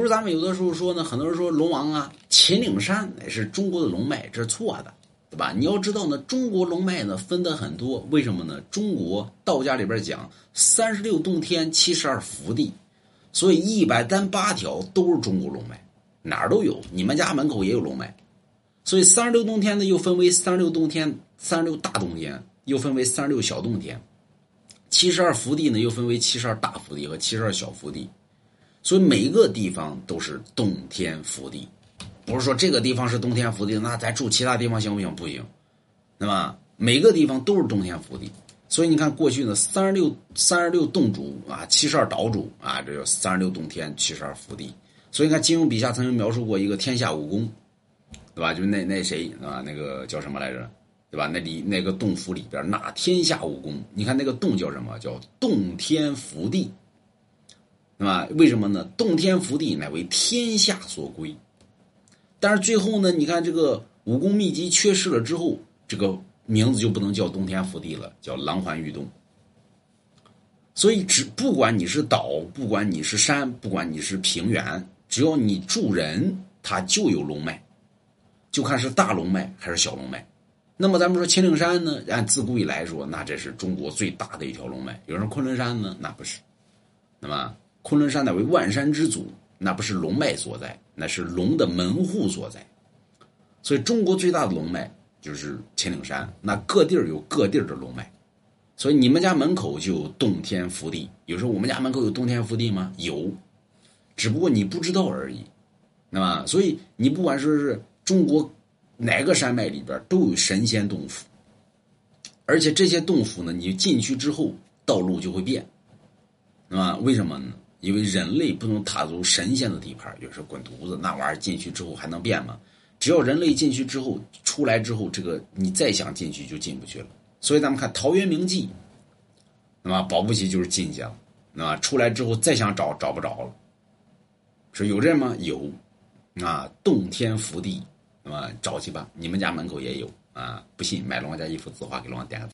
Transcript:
不是咱们有的时候说呢，很多人说龙王啊，秦岭山乃是中国的龙脉，这是错的，对吧？你要知道呢，中国龙脉呢分得很多，为什么呢？中国道家里边讲三十六洞天，七十二福地，所以一百单八条都是中国龙脉，哪儿都有，你们家门口也有龙脉，所以三十六洞天呢又分为三十六洞天、三十六大洞天，又分为三十六小洞天，七十二福地呢又分为七十二大福地和七十二小福地。所以每一个地方都是洞天福地，不是说这个地方是洞天福地，那咱住其他地方行不行？不行，对吧？每个地方都是洞天福地。所以你看，过去呢，三十六三十六洞主啊，七十二岛主啊，这叫三十六洞天，七十二福地。所以你看，金庸笔下曾经描述过一个天下武功，对吧？就那那谁啊，那个叫什么来着？对吧？那里那个洞府里边那天下武功，你看那个洞叫什么？叫洞天福地。对吧？为什么呢？洞天福地乃为天下所归，但是最后呢？你看这个武功秘籍缺失了之后，这个名字就不能叫洞天福地了，叫狼环玉洞。所以，只不管你是岛，不管你是山，不管你是平原，只要你住人，它就有龙脉，就看是大龙脉还是小龙脉。那么咱们说秦岭山呢？按自古以来说，那这是中国最大的一条龙脉。有人说昆仑山呢？那不是，那么。昆仑山乃为万山之祖，那不是龙脉所在，那是龙的门户所在。所以中国最大的龙脉就是秦岭山。那各地儿有各地儿的龙脉，所以你们家门口就有洞天福地。有时候我们家门口有洞天福地吗？有，只不过你不知道而已，那么所以你不管说是中国哪个山脉里边都有神仙洞府，而且这些洞府呢，你进去之后道路就会变，是吧？为什么呢？因为人类不能踏足神仙的地盘，就是滚犊子，那玩意儿进去之后还能变吗？只要人类进去之后，出来之后，这个你再想进去就进不去了。所以咱们看陶渊明记，那么保不齐就是进去了，那么出来之后再想找找不着了。说有这吗？有，啊，洞天福地，那么找去吧。你们家门口也有啊？不信买龙王家一幅字画给龙王点个。